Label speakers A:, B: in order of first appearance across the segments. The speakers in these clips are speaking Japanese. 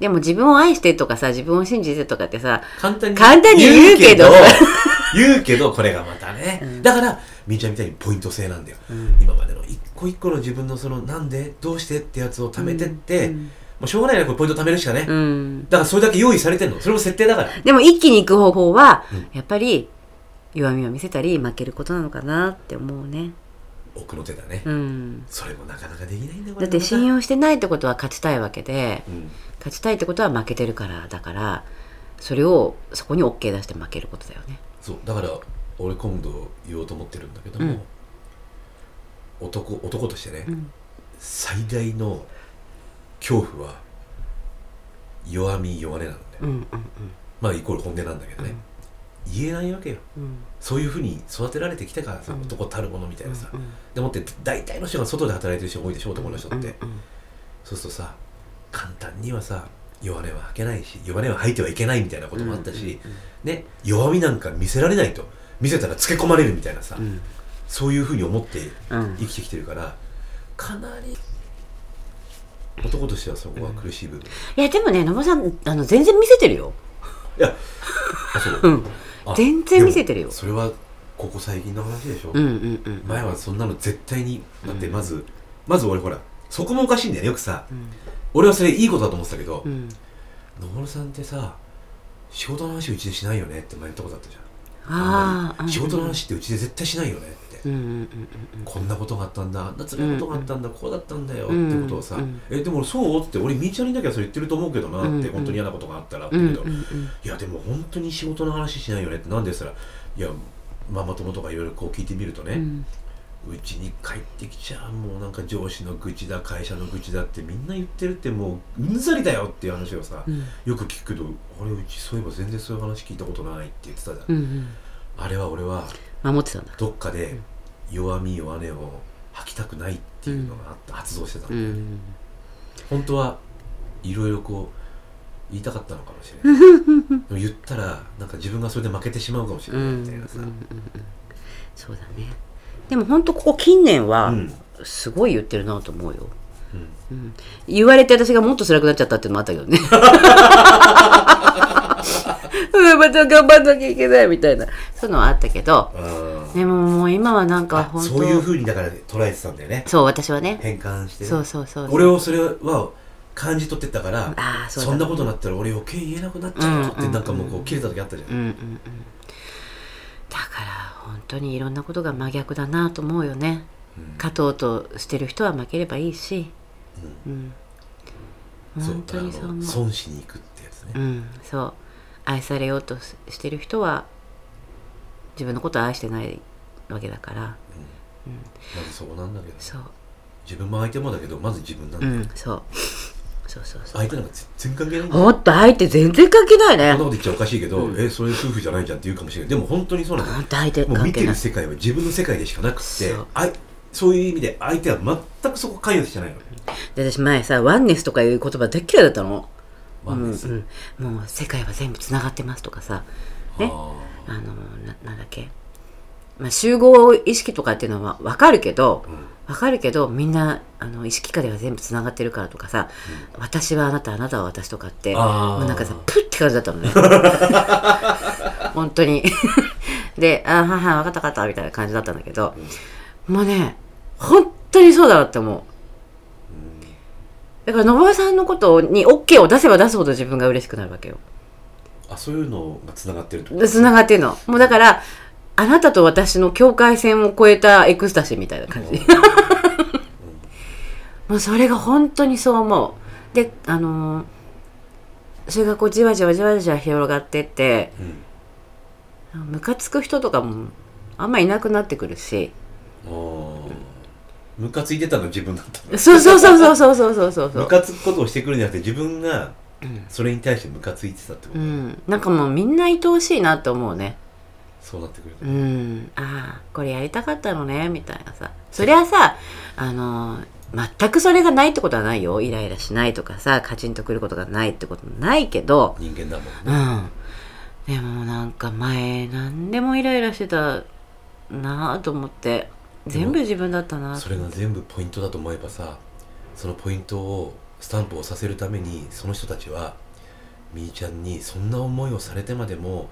A: でも自分を愛してとかさ自分を信じてとかってさ
B: 簡単に
A: 簡単に言うけど。
B: 言うけどこれがまたね、
A: うん。
B: だからみーちゃんみたいにポイント制なんだよ、
A: うん。
B: 今までの一個一個の自分のそのなんでどうしてってやつを貯めてって、
A: うん。
B: もうしょうがないなこれポイント貯めるしかね、
A: うん。
B: だからそれだけ用意されてんの。それも設定だから。
A: でも一気に行く方法は、
B: うん。
A: やっぱり弱みを見せたり負けることなのかなって思うね
B: 奥の手だね、
A: うん。
B: それもなかなかできないんだ
A: だって信用してないってことは勝ちたいわけで
B: うん。
A: 勝ちたいってことは負けてるからだからそれをそこに OK 出して負けることだよね。
B: そうだから俺今度言おうと思ってるんだけども、男男としてね、
A: うん。
B: 最大の恐怖は弱み弱音なんだよ、
A: うんうん
B: まあイコール本音なんだけどね、言えないわけよ。
A: うん。うん
B: そういうふうに育てられてきたからさ、
A: うん。
B: 男たるものみたいなさ、
A: うん
B: でもって大体の人が外で働いてる人が多いでしょ男の人って、
A: うんうん
B: そうするとさ簡単にはさ弱音は吐けないし弱音は吐いてはいけないみたいなこともあったし、ね弱みなんか見せられないと。見せたらつけ込まれるみたいなさ、
A: うん。
B: そういうふうに思って
A: うん。
B: 生きてきてるからかなり男としてはそこは苦しい部分、
A: いやでもねのぼさんあの全然見せてるよ。
B: いやあそう、
A: うん。
B: あ
A: 全然見せてるよ。
B: それはここ最近の話でしょ、
A: うんうんうん。
B: 前はそんなの絶対にだってまず、まず俺ほらそこもおかしいんだよねよくさ。
A: うん。
B: 俺はそれいいことだと思ってたけど
A: う、ん。
B: さんってさ仕事の話うちでしないよねって前言ったことあったじゃん。
A: ああ
B: 仕事の話ってうちで絶対しないよね
A: うんうんうんうん
B: こんなことがあったんだ。あんな辛いことがあったんだ、こうだったんだよ。って
A: うん
B: ことをさ、
A: うん
B: えでもそう？って俺みーちゃんにだけはそれ言ってると思うけどな。って、
A: うん。うん
B: 本当に嫌なことがあったらって言うけど、
A: うんうん。うん
B: いやでも本当に仕事の話しないよねってなんでしたらいやママ友とかいろいろこう聞いてみるとね、
A: うん。
B: うちに帰ってきちゃうもうなんか上司の愚痴だ会社の愚痴だってみんな言ってるってもううんざりだよっていう話をさ、
A: うん。
B: よく聞くけどあれうちそういえば全然そういう話聞いたことないって言ってたじゃん、
A: うんうん。
B: あれは俺は
A: 守ってたんだ。
B: どっかで弱み弱音を吐きたくないっていうのがあって発動してたの、
A: うん。
B: 本当はいろいろこう言いたかったのかもしれない。でも言ったらなんか自分がそれで負けてしまうかもしれないみたいなさ、
A: うんうんうんうん。そうだね。でも本当ここ近年は
B: うん。
A: すごい言ってるなと思うよ、
B: うん。
A: うん。言われて私がもっと辛くなっちゃったっていうのもあったけどね。う ん また頑張んなきゃいけないみたいな。そういうのはあったけどでももう今はなんか
B: あ
A: 本当
B: そういうふうにだから捉えてたんだよね。
A: そう私はね。
B: 変換してね。
A: そうそうそう
B: 俺をそれは感じ取ってったから
A: ああそ
B: そんなことになったら俺余計言えなくなっちゃうよってなんかもうこう切れた時あったじゃん、
A: うんうんうん。だから本当にいろんなことが真逆だなと思うよね。
B: うん。
A: 勝とうとしてる人は負ければいいし。うん。
B: そう
A: 本当にそう思う。
B: 損しに行くってやつね、
A: うんそう愛されようとしてる人は自分のことを愛してないわけだから。
B: まずそこなんだけど。
A: そう。
B: 自分も相手もだけどまず自分なんだよ、
A: うんそう。そうそうそう。
B: 相手なんか全然関係ないんだよ。
A: ほんと相手全然関係ない
B: こんな
A: ね
B: こと言っちゃおかしいけど、
A: うん。
B: えそれ夫婦じゃないじゃんって言うかもしれないでも本当にそうなんだよ
A: ほんと相手
B: もう見て
A: 関係ない
B: る世界は自分の世界でしかなくて
A: そう。
B: あいそういう意味で相手は全くそこ関与してないの。
A: で私前さワンネスとかいう言葉大っ嫌いだったのうんうん、もう世界は全部つながってますとかさ。ね。
B: あ
A: あのななんだっけ、まあ、集合意識とかっていうのは分かるけど
B: ーうん。
A: 分かるけどみんなあの意識下では全部つながってるからとかさ、私はあなたあなたは私とかってもうなんかさプッって感じだったのね。本当に。で「あはは分かった分かった」みたいな感じだったんだけど、もうね本当にそうだなって思うだから信夫さんのことに OK を出せば出すほど自分が嬉しくなるわけよ。
B: あそういうのがつながってるってこと？
A: でつながってるの。もうだからあなたと私の境界線を越えたエクスタシーみたいな感じ。もう それが本当にそう思う。であのーそれがこうじわじわじわじわ広がってって
B: うん。
A: ムカつく人とかもあんまいなくなってくるし。
B: あームカついてたの自分だったの。
A: そうそうそうそうそうそうそうそう。
B: ムカつくことをしてくるんじゃなくて自分が
A: うん。
B: それに対してムカついてたってこと、
A: うん、なんかもうみんな愛おしいなって思うね。
B: そうなってくる。と、
A: うん。ああこれやりたかったのねみたいなさ。そりゃさあの全くそれがないってことはないよ。イライラしないとかさカチンとくることがないってこともないけど。
B: 人間だもん
A: う
B: ね、
A: ん。でもなんか前何でもイライラしてたなあと思って全部自分だったな。
B: それが全部ポイントだと思えばさそのポイントをスタンプをさせるためにその人たちはみーちゃんにそんな思いをされてまでも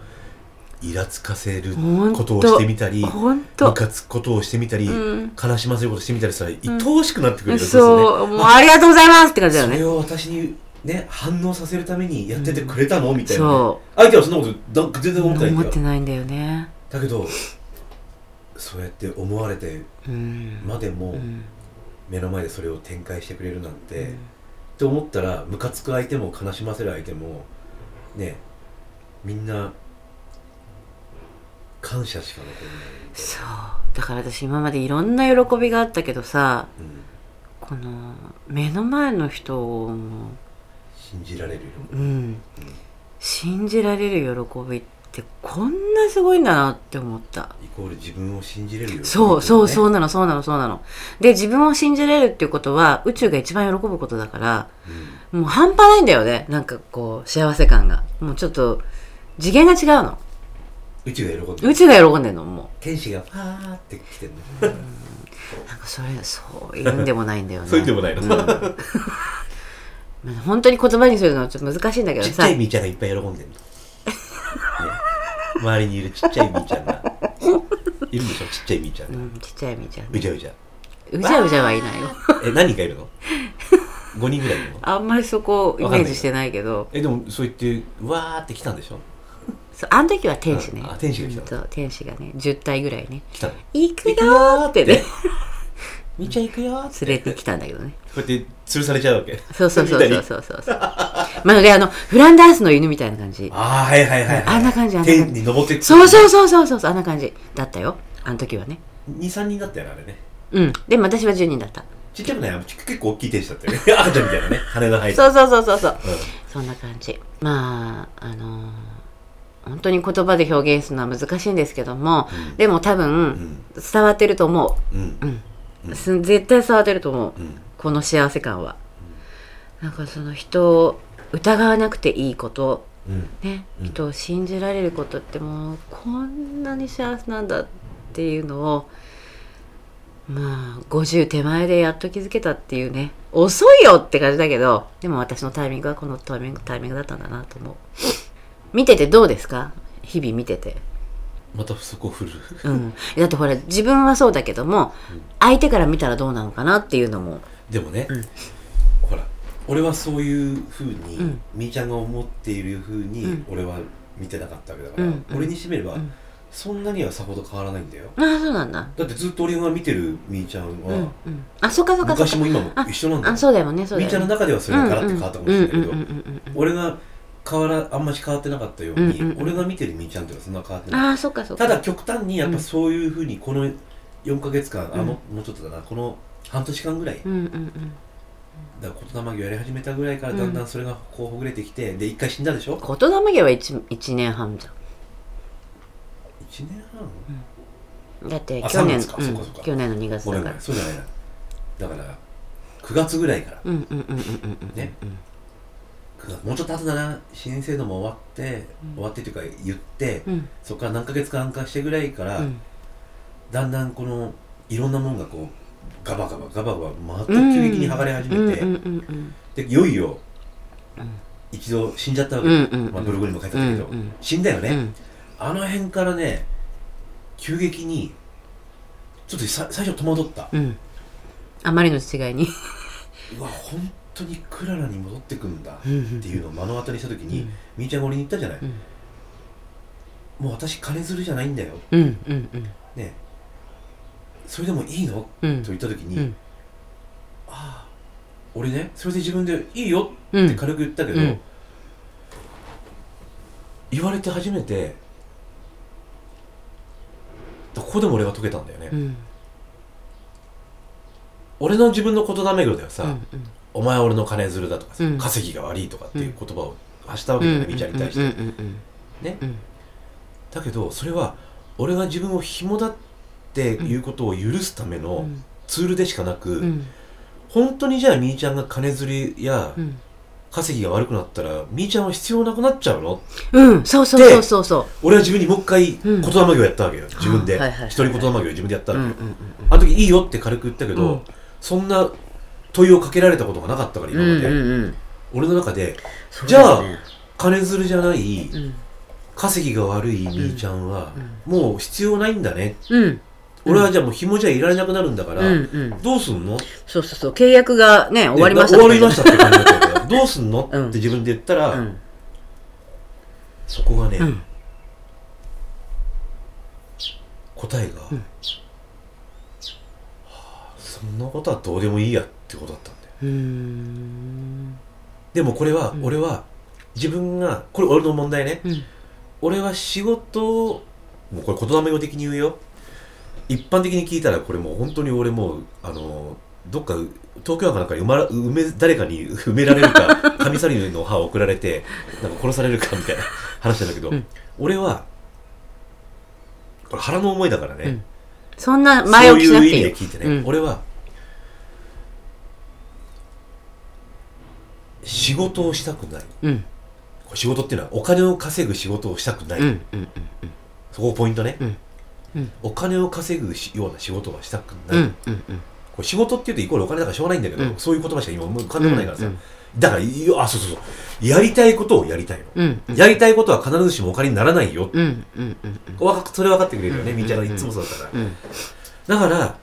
B: イラつかせることをしてみたり
A: 本
B: ム
A: 当
B: カつくことをしてみたり、
A: うん。
B: 悲しませることをしてみたりしたら愛おしくなってくるんです
A: そう。もうありがとうございますって感じだよね。
B: それを私にね反応させるためにやっててくれたの、みたいなね、
A: そ
B: 相手はそんなこと全然思ってないん
A: 思ってないんだよね。
B: だけどそうやって思われて
A: うん。
B: までも
A: うん。
B: 目の前でそれを展開してくれるなんて、
A: うん。
B: って思ったらムカつく相手も悲しませる相手もねみんな感謝しか残らない、
A: そう。だから私今までいろんな喜びがあったけどさ
B: うん、
A: この目の前の人をも
B: 信じられるよ、
A: う、うん、信じられる喜びってこんなすごいんだなって思った。
B: イコール自分を信じれるよ、
A: そうそうそう
B: う、
A: なのそうなのそうなの。で自分を信じれるっていうことは宇宙が一番喜ぶことだから
B: うん。
A: もう半端ないんだよね。なんかこう幸せ感が。もうちょっと次元が違うの。
B: 宇宙が喜んでる。
A: 宇宙が喜んでんのも
B: 天使がファーって来てるの。
A: うなんかそれそういうんでもないんだよね。
B: そういうんでもないの。
A: うん。まあ本当に言葉にするのはちょっと難しいんだけど
B: ちっち
A: さ
B: ゃいみーちゃんがいっぱい喜んでるの、ね、周りにいるちっちゃいみーちゃんが。いるんでしょ？ちっちゃいみーちゃんが、
A: うん、ちっちゃいみーちゃん
B: うじゃうじゃ
A: うじゃうじゃはいないよ。
B: え何人かいるの？5人ぐらいいるの？
A: あんまりそこイメージしてないけど。
B: えでもそう言ってわーって来たんでしょ？
A: そうあの時は天使ね、
B: うん。あ天使が来た。の
A: そう天使がね10体ぐらいね。
B: 来たの。
A: 行くよーって。ね
B: みーちゃん行くよーって。
A: 連れてきたんだけどね。
B: こうやって吊るされちゃうわけ。
A: そうそうそうそうそうそう まあであのフランダースの犬みたいな感じ。
B: ああはいはいはい、はい、
A: あんな感じあんな感じ。
B: 天に登ってく
A: そうそうそうそうそうそうあんな感じ。だったよあの時はね。
B: 23人だったよねあれね。
A: うん。でも私は10人だった。
B: ちっちゃくない結構大きい天使だったよね。赤ちゃんみたいなね。羽が生えて。
A: そうそうそうそうそう。
B: う
A: そんな感じ。まああのー本当に言葉で表現するのは難しいんですけども、
B: うん。
A: でも多分、
B: ん。
A: 伝わってると思
B: う。ん
A: う、うん。
B: うん。
A: す絶対伝わってると思う、
B: うん。
A: この幸せ感は、なんかその人を疑わなくていいこと。
B: うん。
A: ね、
B: うん。
A: 人を信じられることってもうこんなに幸せなんだっていうのをまあ50手前でやっと気づけたっていうね。遅いよって感じだけどでも私のタイミングはこのタイミングタイミングだったんだなと思う。見ててどうですか？日々見てて。
B: またそこ振る。
A: うん。だってほら自分はそうだけども相手から見たらどうなのかなっていうのも。
B: でもね、
A: うん
B: 俺はそういうふうに、
A: うん。
B: みーちゃんが思っているふうに、
A: うん。
B: 俺は見てなかったわけだから、
A: うん。
B: 俺にしてみれば、
A: うん。
B: そんなにはさほど変わらないんだよ。
A: ああそうなんだ。
B: だってずっと俺が見てるみーちゃんは、
A: うんうん。あそっかそっか
B: 昔も今も一緒なんだよ。
A: あそうだよねそうだよね。
B: みーちゃんの中ではそれがガラッて変わったかもしれないけど、俺が変わらあんまし変わってなかったように、
A: うんうんうん。
B: 俺が見てるみーちゃんっていうのはそんな変わってない。
A: ああそっかそっか。
B: ただ極端にやっぱそういうふうにこの4か月間、あ
A: うん
B: ももうちょっとだなこの半年間ぐらい、
A: うんうんうん
B: だから言霊業やり始めたぐらいからだんだんそれがこうほぐれてきて、で一回死んだでしょ？
A: 言霊家は 1, 一年半じゃ
B: 1年半？
A: ん。だって
B: あ
A: 去年
B: 3月か。
A: うん。
B: そうかそうか。
A: 去年の2月
B: ごめ
A: だから。
B: んごめん。そうじゃないな。だから9月ぐらいから。
A: うんうんうんうんうんうん
B: ね。9月。もうちょっと後だな。支援制度も終わって、
A: うん。
B: 終わってっていうか言って、
A: うん。
B: そこから何ヶ月間かしてぐらいから、
A: うん。
B: だんだんこのいろんなものがこうガバガバガバガバまた急激に剥がれ始めて、でいよいよ
A: うん
B: 一度死んじゃったわけ、まあ、ブログにも書いてあったけど、死んだよね、
A: うん。
B: あの辺からね急激にちょっとさ最初戸惑った。
A: うん。あまりの違いに。
B: うわ本当にクララに戻ってくんだっ
A: うん
B: ていうのを目の当たりにした時に、
A: うん。
B: みーちゃんが俺に言ったじゃない、
A: うん。
B: もう私金づるじゃないんだよ。
A: うんうんうん。
B: ねそれでもいいの、
A: うん。
B: と言った時に、
A: うん
B: ああ俺ねそれで自分でいいよって
A: うん
B: 軽く言ったけど、
A: うん。
B: 言われて初めてここでも俺が解けたんだよね、
A: うん。
B: 俺の自分の言霊業ではさ、
A: うん
B: お前は俺の金づるだとかさ、
A: うん
B: 稼ぎが悪いとかっていう言葉を発したわけじゃない、みーちゃんに対して、
A: うんうんうん
B: ね
A: うん。
B: だけどそれは俺が自分を紐だっていうことを許すためのツールでしかなく、
A: うん。
B: 本当にじゃあみーちゃんが金づりや
A: うん。
B: 稼ぎが悪くなったらみーちゃんは必要なくなっちゃうの？
A: うん。そうそうそうそう。そう
B: 俺は自分にもう一回
A: うん。
B: 言霊業やったわけよ。自分で。
A: はいはいはい。
B: 一人言霊業自分でやったわけよ。
A: うんうんうん
B: あの時いいよって軽く言ったけど、
A: うん。
B: そんな問いをかけられたことがなかったから今まで、
A: うんうんうん
B: 俺の中で
A: そう
B: じゃあ金づるじゃない、
A: うん。
B: 稼ぎが悪いみーちゃんは、もう必要ないんだね。
A: うん
B: 俺はじゃあもう紐じゃいられなくなるんだから、
A: うんうん。
B: どうすんの？
A: そうそうそう。契約がね終わりました
B: 終わりましたって感じだったけどどうすんの、
A: うん。
B: って自分で言ったら、
A: うん。
B: そこがね、
A: うん。
B: 答えが、はあそんなことはどうでもいいやってことだったんだよ。
A: うーん。
B: でもこれは、
A: うん。
B: 俺は自分がこれ俺の問題ね。
A: うん。
B: 俺は仕事をもうこれ言霊語的に言うよ一般的に聞いたらこれもう本当に俺もうあのどっか東京湾かなんかに埋,、まら埋め誰かに 埋められるか カミサリの歯を送られてなんか殺されるかみたいな 話なんだけど、
A: うん。
B: 俺はこれ腹の思いだからね、
A: うん。そんな前置き
B: そういう意味で聞いてね、
A: うん。
B: 俺は仕事をしたくない。仕事っていうのはお金を稼ぐ仕事をしたくない、そこポイントね、お金を稼ぐしような仕事はしたくない、
A: うんうんうん。
B: これ仕事っていうとイコールお金だからしょうがないんだけど、
A: うん。
B: そういう言葉しか今もう浮かんでこないからさ、
A: うん
B: だからあそうそうそう。やりたいことをやりたいの、
A: うんうん。
B: やりたいことは必ずしもお金にならないよ、
A: うんうんうん。
B: わかそれ分かってくれるよね、
A: うん
B: みんがいつもそうだから、
A: うん。
B: だから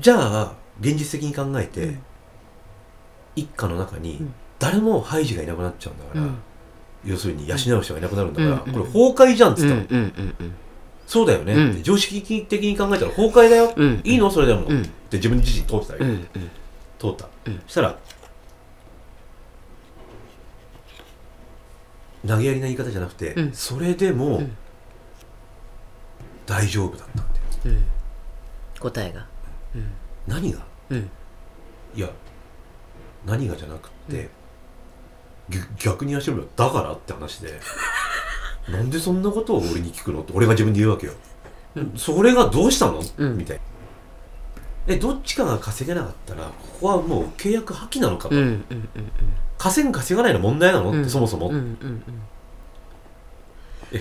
B: じゃあ現実的に考えて、
A: うん。
B: 一家の中に
A: うん。
B: 誰もハイジがいなくなっちゃうんだから、
A: うん。
B: 要するに養う人がいなくなるんだから、
A: うん
B: これ崩壊じゃんっつ
A: うん
B: ったの、
A: うんうんうん
B: そうだよね、
A: うん。
B: 常識的に考えたら崩壊だよ、
A: うん。
B: いいの？それでも、
A: うん。
B: って自分自身通ってたよ、
A: うん。うん。
B: 通った、
A: うん
B: そしたら投げやりな言い方じゃなくて、
A: うん。
B: それでも、
A: うん。
B: 大丈夫だったんだよ
A: う。ん。答えが。うん。
B: 何が？
A: うん。
B: いや何がじゃなくって、ぎ逆に足をだからって話でなんでそんなことを俺に聞くのって俺が自分で言うわけよ、
A: うん
B: それがどうしたの、
A: うん。
B: みたいな。えどっちかが稼げなかったらここはもう契約破棄なのかと、
A: うんうんうん
B: 稼ぐ稼がないの問題なの、
A: うん
B: ってそもそも、
A: うんうん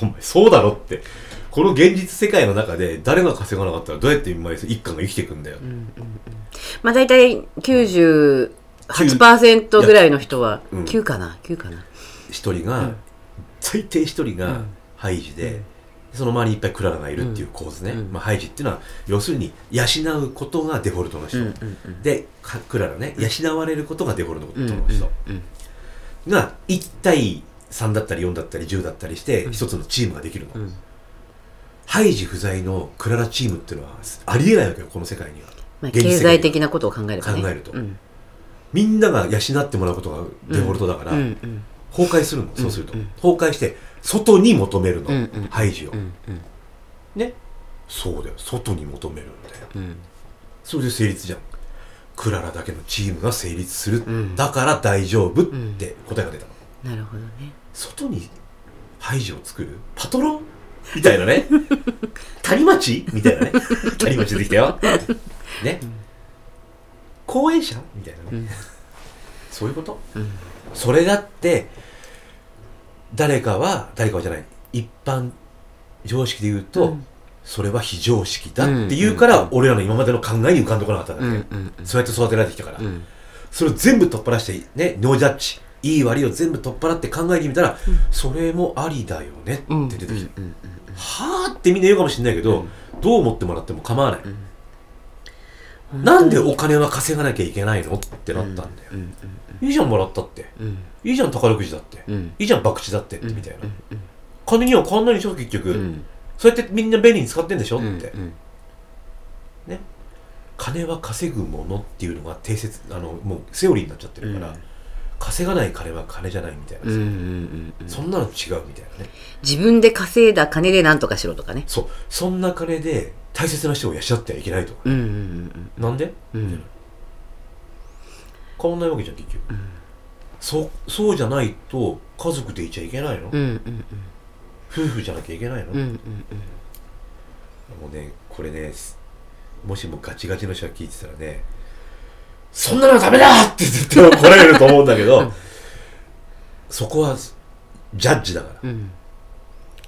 B: お前そうだろって。この現実世界の中で誰が稼がなかったらどうやって今一家が生きていくんだよ、
A: うんうんうん。まあ大体98%ぐらいの人は
B: うん。
A: 9かな？9かな？
B: 一人が、
A: うん
B: 最低一人が
A: うん。
B: ハイジで、
A: うん。
B: その周りにいっぱいクララがいるっていう構図ね、
A: うん。
B: まあ、ハイジっていうのは要するに養うことがデフォルトの人、
A: うんうんうん。
B: でかクララね。養われることがデフォルト
A: うん
B: の人
A: うん。
B: が1対3だったり4だったり10だったりして
A: うん。
B: 一つのチームができるの、
A: うん。
B: ハイジ不在のクララチームっていうのはありえないわけよこの世界には。
A: まあ経済的なことを考えればね。
B: 考えると。
A: うん
B: みんなが養ってもらうことがデフォルトだから、
A: うんうん
B: 崩壊するの。そうすると、崩壊して外に求めるの、
A: うん。うん。
B: ハイジを、ね。そうだよ。外に求めるんだよ。
A: うん。
B: それで成立じゃん。クララだけのチームが成立する、
A: うん。
B: だから大丈夫って答えが出たの、
A: なるほどね。
B: 外にハイジを作る？パトロン？みたいなね。谷町？みたいなね。谷町出てきたよ。ね、公園者みたいなね、
A: うん。
B: そういうこと？
A: うん
B: それだって誰かは誰かはじゃない一般常識で言うと、
A: うん。
B: それは非常識だって言うから、
A: うん
B: 俺らの今までの考えに浮かんでこなかったんだ
A: う
B: っそうやって育てられてきたから、
A: うん。
B: それを全部取っ払してねノージャッジ。いい悪いを全部取っ払って考えてみたら、それもありだよね
A: うん
B: って出てきて、
A: うんうん
B: はあってみんな言うかもしれないけど、どう思ってもらっても構わない、
A: うん。
B: なんでお金は稼がなきゃいけないのってなったんだよ、
A: うん
B: いいじゃんもらったって。
A: うん。
B: いいじゃん宝くじだって、
A: うん。
B: いいじゃん博打だってみたいな、
A: うん。
B: 金には変わんないでしょ結局、
A: うん。
B: そうやってみんな便利に使ってんでしょ？って、
A: うん。
B: ね。金は稼ぐものっていうのが定説あのもうセオリーになっちゃってるから、
A: うん。
B: 稼がない金は金じゃないみたいなさ、
A: うんうん
B: そんなの違うみたいなね。
A: 自分で稼いだ金で何とかしろとかね。
B: そう。そんな金で大切な人を養ってはいけないとか、
A: うんうんうん
B: なんで、
A: うん
B: 変わんないわけじゃん結局、そそうじゃないと家族でいちゃいけないの、
A: うんうん
B: 夫婦じゃなきゃいけないの、
A: うんうんうん。
B: もうねこれねすもしもガチガチの人が聞いてたらねそんなのはダメだって絶対怒られると思うんだけど、
A: うん。
B: そこはジャッジだから。
A: うん。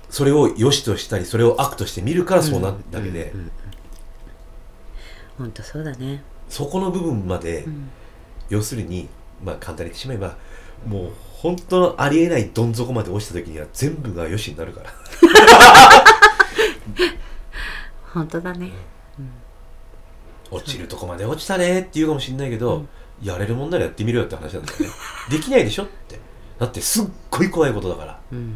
B: それを良しとしたりそれを悪として見るからそうなるだけで、
A: 本当そうだね。
B: そこの部分まで、
A: うん
B: 要するにまあ簡単に言ってしまえばもう本当のありえないどん底まで落ちた時には全部がよしになるから。
A: 本当だね。
B: 落ちるとこまで落ちたねって言うかもしれないけど、やれるもんならやってみろよって話なんだよね。できないでしょって。だってすっごい怖いことだから。
A: うん。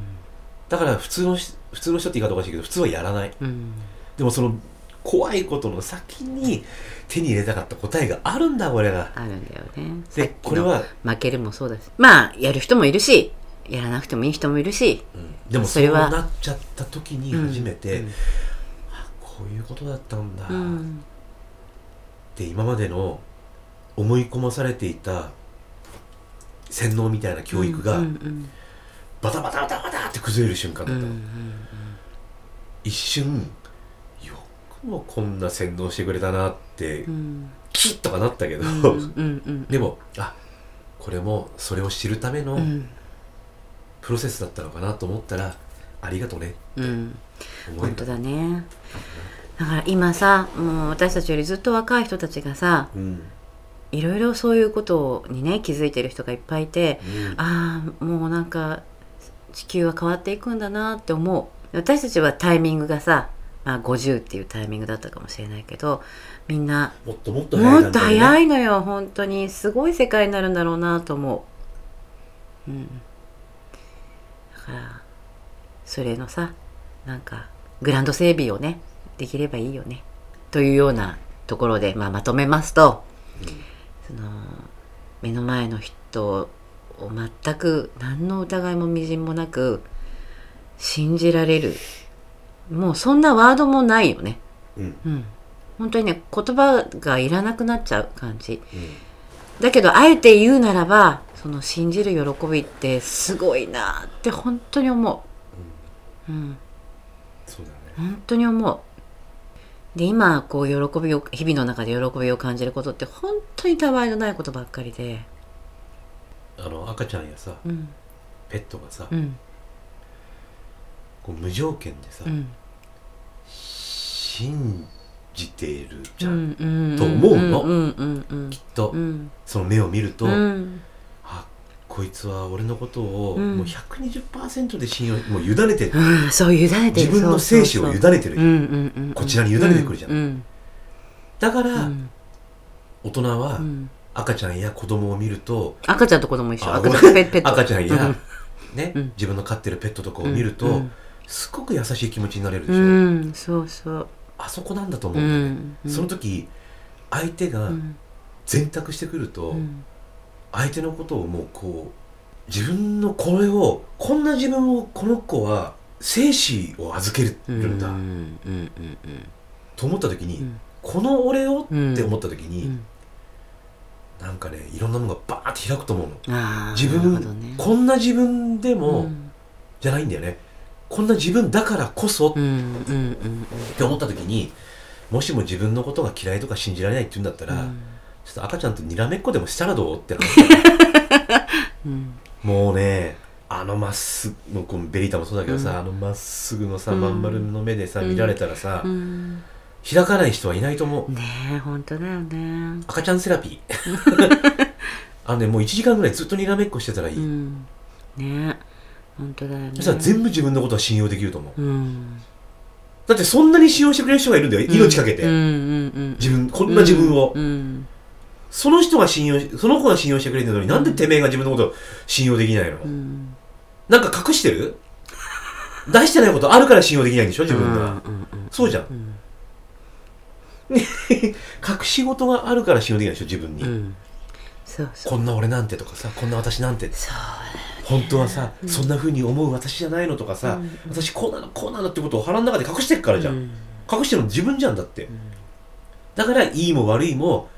B: だから普通のし普通の人って言い方おかしいけど普通はやらない。
A: うん。
B: でもその怖いことの先に手に入れたかった答えがあるんだこれが。
A: あるんだよね。
B: で
A: き
B: これは、
A: の負けるもそうだし。まあやる人もいるしやらなくてもいい人もいるし。
B: うん。でもそう
A: それは
B: なっちゃった時に初めて、
A: うん。
B: あこういうことだったんだ、
A: うん。
B: で今までの思い込まされていた洗脳みたいな教育が
A: うんうん
B: バタバタバタバタって崩れる瞬間だった。の、
A: うんうん
B: 一瞬よくもこんな洗脳してくれたなって、
A: うん。
B: キッとかなったけど、
A: うんうんうん。
B: でもあこれもそれを知るための
A: うん。
B: プロセスだったのかなと思ったら、ありがとね
A: うん。
B: 思え
A: 本当だね。だから今さもう私たちよりずっと若い人たちがさ
B: うん。
A: いろいろそういうことにね気づいてる人がいっぱいいて
B: うん。
A: ああもうなんか地球は変わっていくんだなって思う。私たちはタイミングがさ、まあ、50っていうタイミングだったかもしれないけどみんな
B: もっともっと早い
A: もっと早いのよ本当に。すごい世界になるんだろうなと思う。うん。だからそれのさなんかグランド整備をねできればいいよね。というようなところで、まあ、まとめますと、その目の前の人を全く何の疑いもみじんもなく信じられるもうそんなワードもないよね。
B: うん。
A: うん。本当にね言葉がいらなくなっちゃう感じ。
B: うん。
A: だけどあえて言うならばその信じる喜びってすごいなって本当に思う。うん。
B: そうだね。
A: 本当に思う。で今こう喜びを日々の中で喜びを感じることって本当にたわいのないことばっかりで。
B: あの赤ちゃんやさ
A: うん。
B: ペットがさ、
A: うん
B: こう無条件でさ、
A: うん。
B: 信じているじ
A: う
B: ゃん、
A: んうん
B: と思うの。
A: うんうんうん
B: きっと、
A: うん。
B: その目を見ると、
A: うん。
B: あこいつは俺のことを
A: うん。
B: もう120%で信用もう委ねてる、
A: うんそう委ねてる。
B: 自分の生死を委ねてる、
A: うん
B: こちらに委ねてくるじゃん。
A: うん
B: だから、
A: うん。
B: 大人は
A: うん。
B: 赤ちゃんや子供を見ると、
A: 赤ちゃんと子供一緒。
B: あ
A: 赤ちゃん
B: や、
A: うん。
B: ね、
A: うん。
B: 自分の飼ってるペットとかを見ると、
A: うん
B: すごく優しい気持ちになれるでしょ、
A: うんそうそう。
B: あそこなんだと思
A: う
B: うん
A: うん。
B: その時相手が
A: うん。
B: 全託してくると、
A: うん。
B: 相手のことをもうこう自分のこれをこんな自分をこの子は生死を預けるんだ、
A: うんうんうん
B: と思った時に、
A: うん。
B: この俺を
A: うん
B: って思った時
A: う
B: に、
A: ん。
B: なんかねいろんなものがバーって開くと思うの。自分、
A: ね。
B: こんな自分でも、
A: うん。
B: じゃないんだよねこんな自分だからこそって思った時にもしも自分のことが嫌いとか信じられないって言うんだったら、
A: うん。
B: ちょっと赤ちゃんとにらめっこでもしたらどうってな
A: うん。
B: もうねあのまっすぐこのベリータもそうだけどさ、
A: うん。
B: あのまっすぐのさ、
A: うん。
B: まん丸の目でさ
A: うん。
B: 見られたらさ、
A: うん。
B: 開かない人はいないと思う。
A: ねえ本当だよね。
B: 赤ちゃんセラピー。あのねもう1時間ぐらいずっとにらめっこしてたらいい、
A: うん。ね。え本当だよね。
B: そしたら全部自分のことは信用できると思う。
A: うん。
B: だってそんなに信用してくれる人がいるんだよ命かけて、
A: うんうんうん
B: 自分こんな自分を、
A: うん
B: その人が信用しその子が信用してくれてるのになんでてめえが自分のことを信用できないの、
A: うん。
B: なんか隠してる？出してないことあるから信用できないんでしょ自分が、
A: うんうんうん
B: そうじゃん。
A: うん。
B: 隠し事があるから信用できないでしょ自分に、
A: うん。そうそう。
B: こんな俺なんてとかさこんな私なんて。
A: そう
B: 本当はさ、そんな風に思う私じゃないのとかさ、
A: うん。
B: 私こうなのこうなのってことを腹の中で隠してるからじゃん、
A: うん。
B: 隠してるの自分じゃんだって、だからいいも悪いも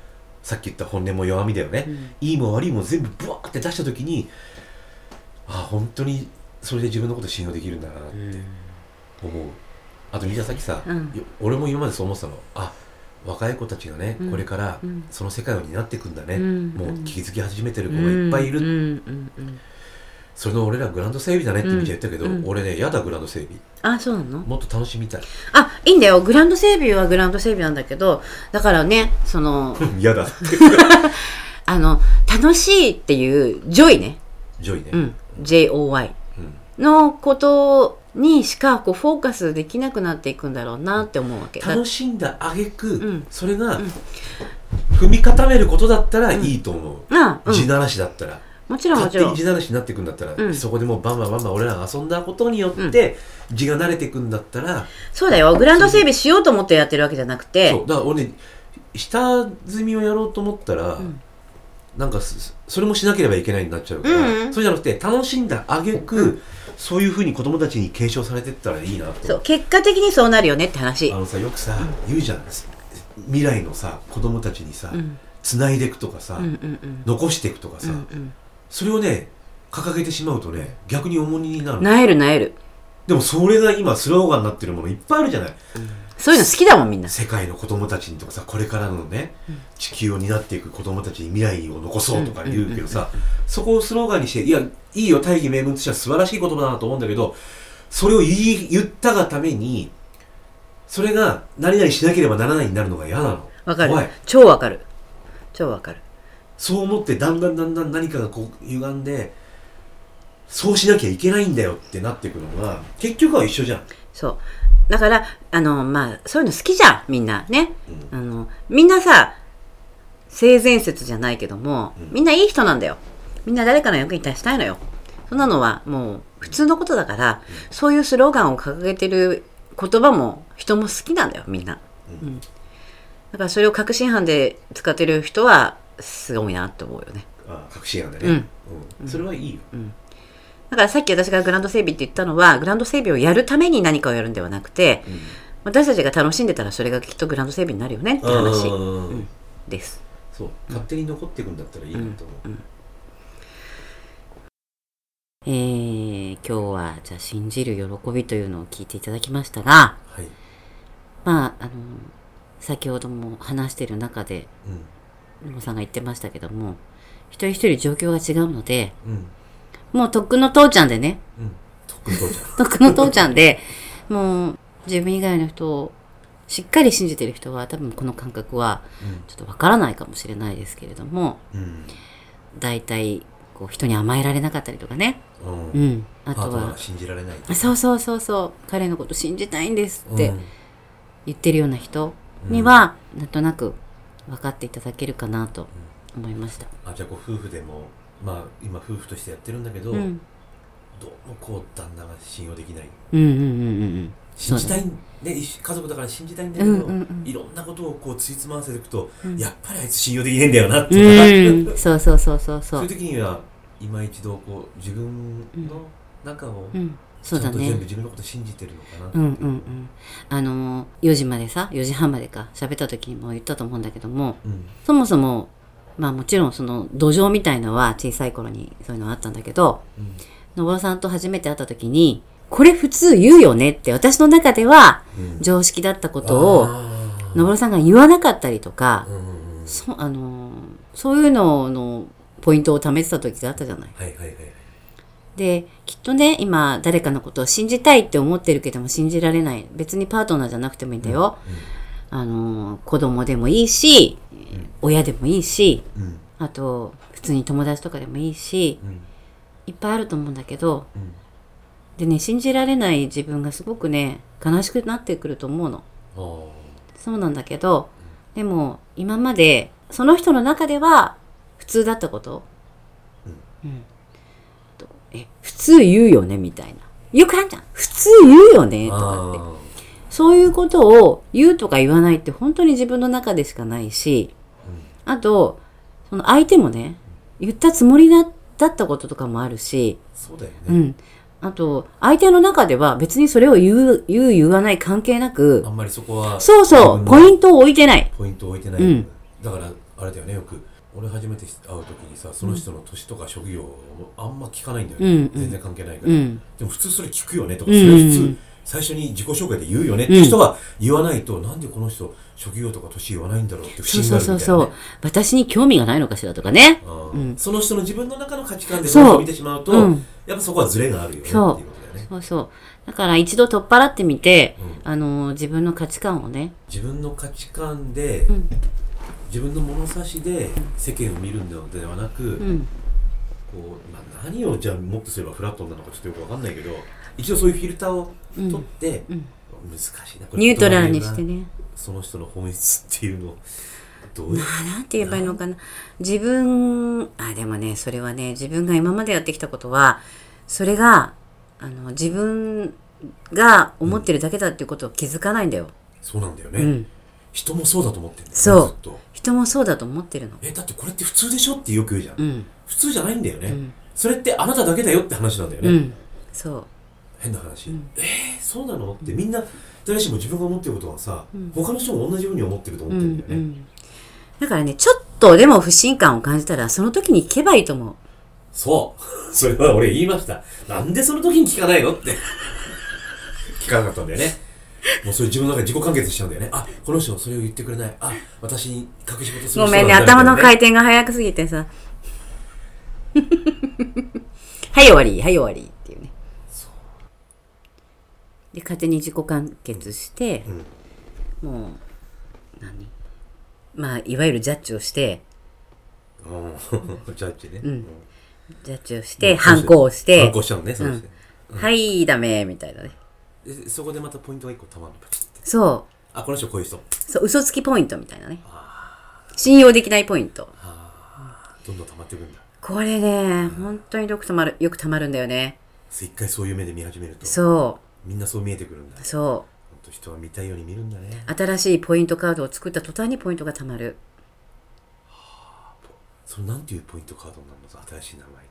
B: さっき言った本音も弱みだよね、
A: うん。
B: いいも悪いも全部ブワーって出した時にあ本当にそれで自分のこと信用できるんだなって思う、あとみーちゃんさっきさ、俺も今までそう思ってたの。あ若い子たちがね、
A: うん。
B: これから
A: うん。
B: その世界を担っていくんだね、
A: うん。
B: もう気づき始めてる子がいっぱいいる、
A: うん。うん。うん
B: それの俺らグラウンド整備だねってみちゃ言ったけど、
A: うん。うん。
B: 俺ねやだグラウンド整備。
A: あそうなの？
B: もっと楽しみたい。
A: あいいんだよ。グラウンド整備はグラウンド整備なんだけどだからねその
B: 嫌だって。
A: あの楽しいっていう joy ね、
B: joy ね、
A: うん、JOY
B: うん。
A: のことにしかこうフォーカスできなくなっていくんだろうなって思うわけ。だ
B: 楽しんだ挙句、
A: ん。
B: それが、
A: ん。
B: 踏み固めることだったらいいと思う、
A: あ、うん、
B: 地ならしだったら
A: もちろんも
B: 勝手
A: ちろん。
B: に地ならしになっていくんだったら、
A: うん。
B: そこでもうバンバンバンバン俺らが遊んだことによって、地が慣れていくんだったら、
A: そうだよ。グラウンド整備しようと思ってやってるわけじゃなくて。
B: そう。だから俺ね下積みをやろうと思ったら、
A: ん。
B: なんかそそれもしなければいけないになっちゃうから、
A: うんうん。
B: そうじゃなくて楽しんだ挙句、そういうふうに子供たちに継承されてったらいいなと。
A: そう。結果的にそうなるよねって話。
B: あのさよくさ、言うじゃん。未来のさ子供たちにさ、
A: うん。
B: 繋いでいくとかさ、
A: うんうんうん。
B: 残していくとかさ、
A: うんうん
B: それをね掲げてしまうとね逆に重荷になる。
A: なえるなえる。
B: でもそれが今スローガンになってるものいっぱいあるじゃない。
A: そういうの好きだもんみんな。
B: 世界の子供たちにとかさこれからのね、地球を担っていく子供たちに未来を残そうとか言うけどさ、そこをスローガンにしていやいいよ大義名分としては素晴らしい言葉だなと思うんだけどそれを言い言ったがためにそれが何々しなければならないになるのが嫌なの。
A: わかる。超わかる。超わかる
B: そう思ってだんだんだんだん何かがこう歪んでそうしなきゃいけないんだよってなっていくのが結局は一緒じゃん、
A: そう。だからあのまあそういうの好きじゃんみんな。ね。
B: うん。
A: あのみんなさ性善説じゃないけども、
B: うん。
A: みんないい人なんだよ。みんな誰かの役に立ちたいのよ。そんなのはもう普通のことだから、そういうスローガンを掲げてる言葉も人も好きなんだよみんな、
B: うん。
A: うん。だからそれを確信犯で使ってる人はすごいなって思うよね。
B: ああ確信犯でね、
A: うん。
B: うん。それはいいよ、
A: だからさっき私がグラウンド整備って言ったのはグラウンド整備をやるために何かをやるんではなくて
B: うん。
A: 私たちが楽しんでたらそれがきっとグラウンド整備になるよねって話。
B: うん。
A: うん。です。
B: そう。勝手に残っていくんだったらいいなと思う、
A: えー、今日はじゃあ信じる喜びというのを聞いていただきましたが
B: はい、
A: まああの先ほども話している中で
B: うん
A: 野茂さんが言ってましたけども一人一人状況が違うので
B: うん。
A: もうとっくの父ちゃんでね
B: うん。とっくに父ちゃん。
A: とっくの父ちゃん でもう自分以外の人をしっかり信じてる人は多分この感覚はちょっとわからないかもしれないですけれども
B: うん。
A: 大体こう人に甘えられなかったりとかね、
B: うん。
A: う、ん、あとは
B: 信じられない
A: そうそうそうそう。彼のこと信じたいんですって
B: うん。
A: 言ってるような人には、なんとなく分かっていただけるかなと思いました。
B: あじゃあこう夫婦でもまあ今夫婦としてやってるんだけど、
A: うん、
B: どうもこう旦那が信用できない。
A: うんうんうんうんうん。
B: 信じたいね。家族だから信じたいんだけど、
A: うんうんうん。
B: いろんなことをこうついつまわせていくと、
A: うん。
B: やっぱりあいつ信用できねえんだよなって、
A: うん、そうそうそうそうそ
B: そういう
A: う。
B: 時には今一度こう自分の中を
A: うん、
B: ち
A: そうだね。
B: ゃんと全部。自分のこと信じてるのかなって。
A: うんうんうん。あのー、4時までさ、4時半までか、喋った時にも言ったと思うんだけども、
B: うん。
A: そもそも、まあもちろんその土壌みたいのは小さい頃にそういうのあったんだけど、
B: うん。
A: のぼろさんと初めて会った時に、これ普通言うよねって私の中では
B: うん。
A: 常識だったことを、
B: あー。
A: のぼろさんが言わなかったりとか
B: う、んうんうん。
A: そあのーそういうののポイントを貯めてた時があったじゃない。
B: はいはいはい
A: できっとね今誰かのことを信じたいって思ってるけども信じられない。別にパートナーじゃなくてもいいんだよ、あのー子供でもいいし、親でもいいし
B: うん。うん
A: あと普通に友達とかでもいいし
B: うん。
A: いっぱいあると思うんだけど
B: うん。
A: でね信じられない自分がすごくね悲しくなってくると思うの。そうなんだけどでも今までその人の中では普通だったこと、うん。とえ普通言うよねみたいな。よくあるじゃん。普通言うよねとかって。
B: あ
A: そういうことを言うとか言わないって本当に自分の中でしかないしあとその相手もね言ったつもりだだったこととかもあるし、
B: ーそうだよね、
A: うん、あと相手の中では別にそれを言う言う言わない関係なく
B: あんまりそこは
A: そうそうポイントを置いてない。
B: ポイントを置いてない、
A: うん。
B: だからあれだよねよく俺初めて会う時にさその人の年とか職業をあんま聞かないんだよね、
A: うんうん。
B: 全然関係ないから、
A: うん。
B: でも普通それ聞くよねとか、
A: うん
B: それ普通最初に自己紹介で言うよねって人は言わないと、なんでこの人職業とか年言わないんだろうって不
A: そう
B: 思議
A: そうそうそう
B: になるみたいなね。
A: 私に興味がないのかしらとかね。うん。
B: その人の自分の中の価値観で
A: そう。
B: 見てしまうと、
A: うん。
B: やっぱそこはズレがあるよねっていう
A: そう
B: ことだよね。
A: そう。そうだから一度取っ払ってみて、
B: うん。
A: あの自分の価値観をね。
B: 自分の価値観で、
A: ん
B: 自分の物差しで世間を見るのではなく、
A: うん。
B: こうまあ、何をじゃあもっとすればフラットなのかちょっとよくわかんないけど一度そういうフィルターを取って、
A: うん。
B: 難しいな。
A: ニュートラルにしてね。
B: その人の本質っていうのをどういう
A: なんて言えばいいのかな。自分あでもねそれはね自分が今までやってきたことはそれがあの自分が思ってるだけだっていうことを気づかないんだよ、
B: そうなんだよね、
A: うん、
B: 人もそうだと思ってる
A: そう人もそうだと思ってるの。
B: えだってこれって普通でしょってよく言うじゃん、
A: うん。
B: 普通じゃないんだよね、
A: ん。
B: それってあなただけだよって話なんだよね、
A: うん。そう。
B: 変な話、えー、そうなのってみんな誰しも自分が思ってることはさ、他の人も同じように思ってると思ってるんだよね、
A: うんうん。だからねちょっとでも不信感を感じたらその時に聞けばいいと思う。
B: そう。それは俺言いました。なんでその時に聞かないのって。聞かなかったんだよねもうそれ自分の中で自己完結しちゃうんだよね。あこの人それを言ってくれない。あ私に隠し事する人
A: ごめんね。頭の回転が早くすぎてさ。はい終わりはい終わりっていうね。で勝手に自己完結して、もう何？まあいわゆるジャッジをして。
B: うん。ジャッジね、うん。
A: ジャッジをして反抗をして。
B: 反抗しちゃうのねそうして、
A: はいダメみたいなね
B: でそこでまたポイントが一個たまる。
A: そう。
B: あこの人こういう人。
A: そう嘘つきポイントみたいなね。信用できないポイント。
B: どんどん溜まっていくんだ。
A: これね本当によくたまるよくたまるんだよね。
B: 一回そういう目で見始めると。
A: そ
B: みんなそう見えてくるんだ
A: う。そ
B: 本当人は見たいように見るんだね。
A: う新しいポイントカードを作った途端にポイントがたまる。
B: それなんていうポイントカードになるの？さ新しい名前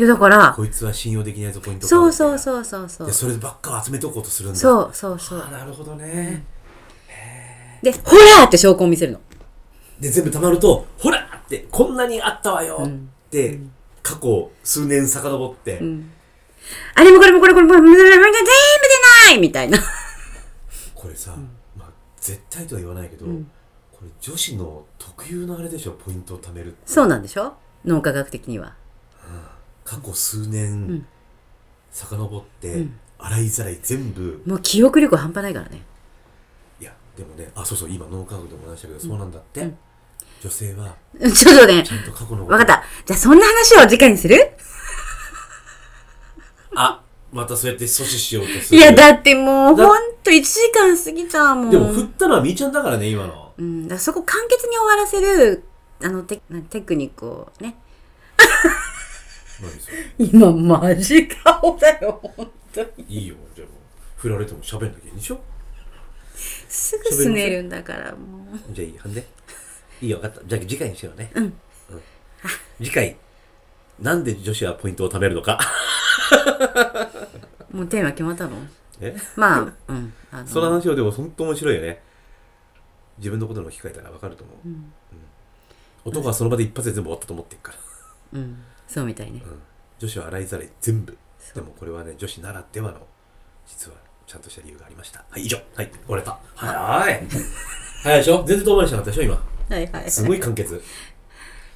A: やだから
B: こいつは信用できないぞポイント
A: そうそうそうそうそう。
B: でそればっか集めておこうとするんだ。
A: そうそうそう。
B: あなるほどね、
A: でほらーって証拠を見せるの。
B: で全部溜まるとほらってこんなにあったわよって、過去数年遡って、
A: あれもこれもこれもこれもこれも全部出ないみたいな。
B: これさ、まあ絶対とは言わないけど、これ女子の特有のあれでしょポイントを貯める
A: そうなんでしょ？脳科学的には
B: 過去数年、遡って、洗いざらい全部。
A: もう記憶力半端ないからね。
B: いやでもねあそうそう今脳科学でも話したけど、そうなんだって、女性は
A: ちょっとね
B: ちゃんと過去のこと。
A: わかった。じゃあそんな話を次回にする？
B: あまたそうやって阻止しようとする。
A: いやだってもう
B: だ
A: ほんと1時間過ぎちゃうもん。
B: でも振ったのはみーちゃんだからね今の。
A: うん、だそこ簡潔に終わらせるあのテなテクニックをね今マジ顔だよ本当に。
B: いいよじゃあも。う振られても喋んなきゃいいんでしょ？
A: すぐすねるんだからもう。
B: じゃあいいはんで。いいよ分かった。じゃあ次回にしようね。うん、次回なんで女子はポイントを貯めるのか？
A: もうテーマ決まったの？
B: え？
A: まあうんあの。
B: その話をでも本当面白いよね。自分のことも聞かれたら分かると思う、うん。男はその場で一発で全部終わったと思ってるから、
A: うんそうみたいね。
B: うん、女子は洗いざらい全部。でもこれはね女子ならではの実はちゃんとした理由がありました。はい以上。はい終われた。はい。早いでしょ？全然遠回りしなかったでしょ今？
A: はいはい。
B: すごい簡潔。
A: っ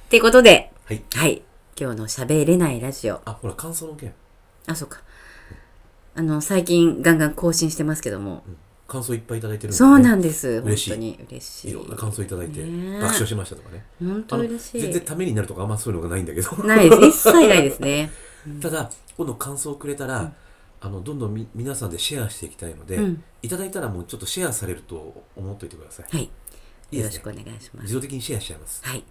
A: てことで
B: はい。
A: はい。今日の喋れないラジオ。
B: あほら感想の件、
A: あそうか。あの最近ガンガン更新してますけども。
B: うん感想いっぱいいただいてるんで、ね、
A: そうなんです。本
B: 嬉しい。
A: 当に。嬉しい。
B: いろんな感想いただいて爆笑しましたとかね。
A: 本当嬉しい。
B: 全然ためになるとかあんまそういうのがないんだけど。
A: ないです。一切ないですね。
B: ただ今度感想をくれたら、あのどんどんみ皆さんでシェアしていきたいので、
A: うん。
B: いただいたらもうちょっとシェアされると思っておいてください、
A: はい。
B: いいね。
A: よろしくお願いします。
B: 自動的にシェアしちゃいます。
A: はい。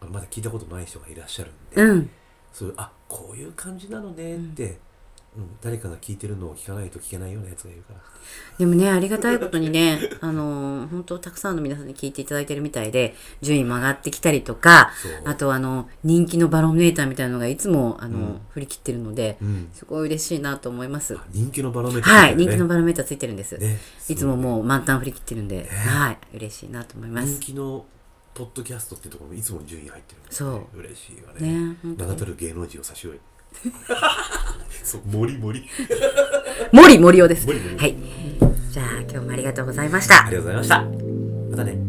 B: あのまだ聞いたことない人がいらっしゃるんで、
A: うん。
B: そういうあこういう感じなのねって、うん誰かが聞いてるのを聞かないと聞けないようなやつがいるから。
A: でもねありがたいことにね あの本当たくさんの皆さんに聞いていただいてるみたいで順位も上がってきたりとかあとあの人気のバロメーターみたいなのがいつもあの、
B: うん。
A: 振り切ってるので、
B: うん。
A: すごい嬉しいなと思います。
B: 人気のバロメーター
A: はい、
B: ついてるね。
A: 人気のバロメーターついてるんです、
B: ね
A: いつももう満タン振り切ってるんで、はい嬉しいなと思います。
B: 人気のポッドキャストっていうところもいつも順位入ってるんです
A: そう。
B: 嬉しいわね。
A: ね
B: 名だたる芸能人を差し置い そう森森。
A: 森 森尾です。
B: 森森。
A: はい。じゃあ今日もありがとうございました。
B: ありがとうございました。またね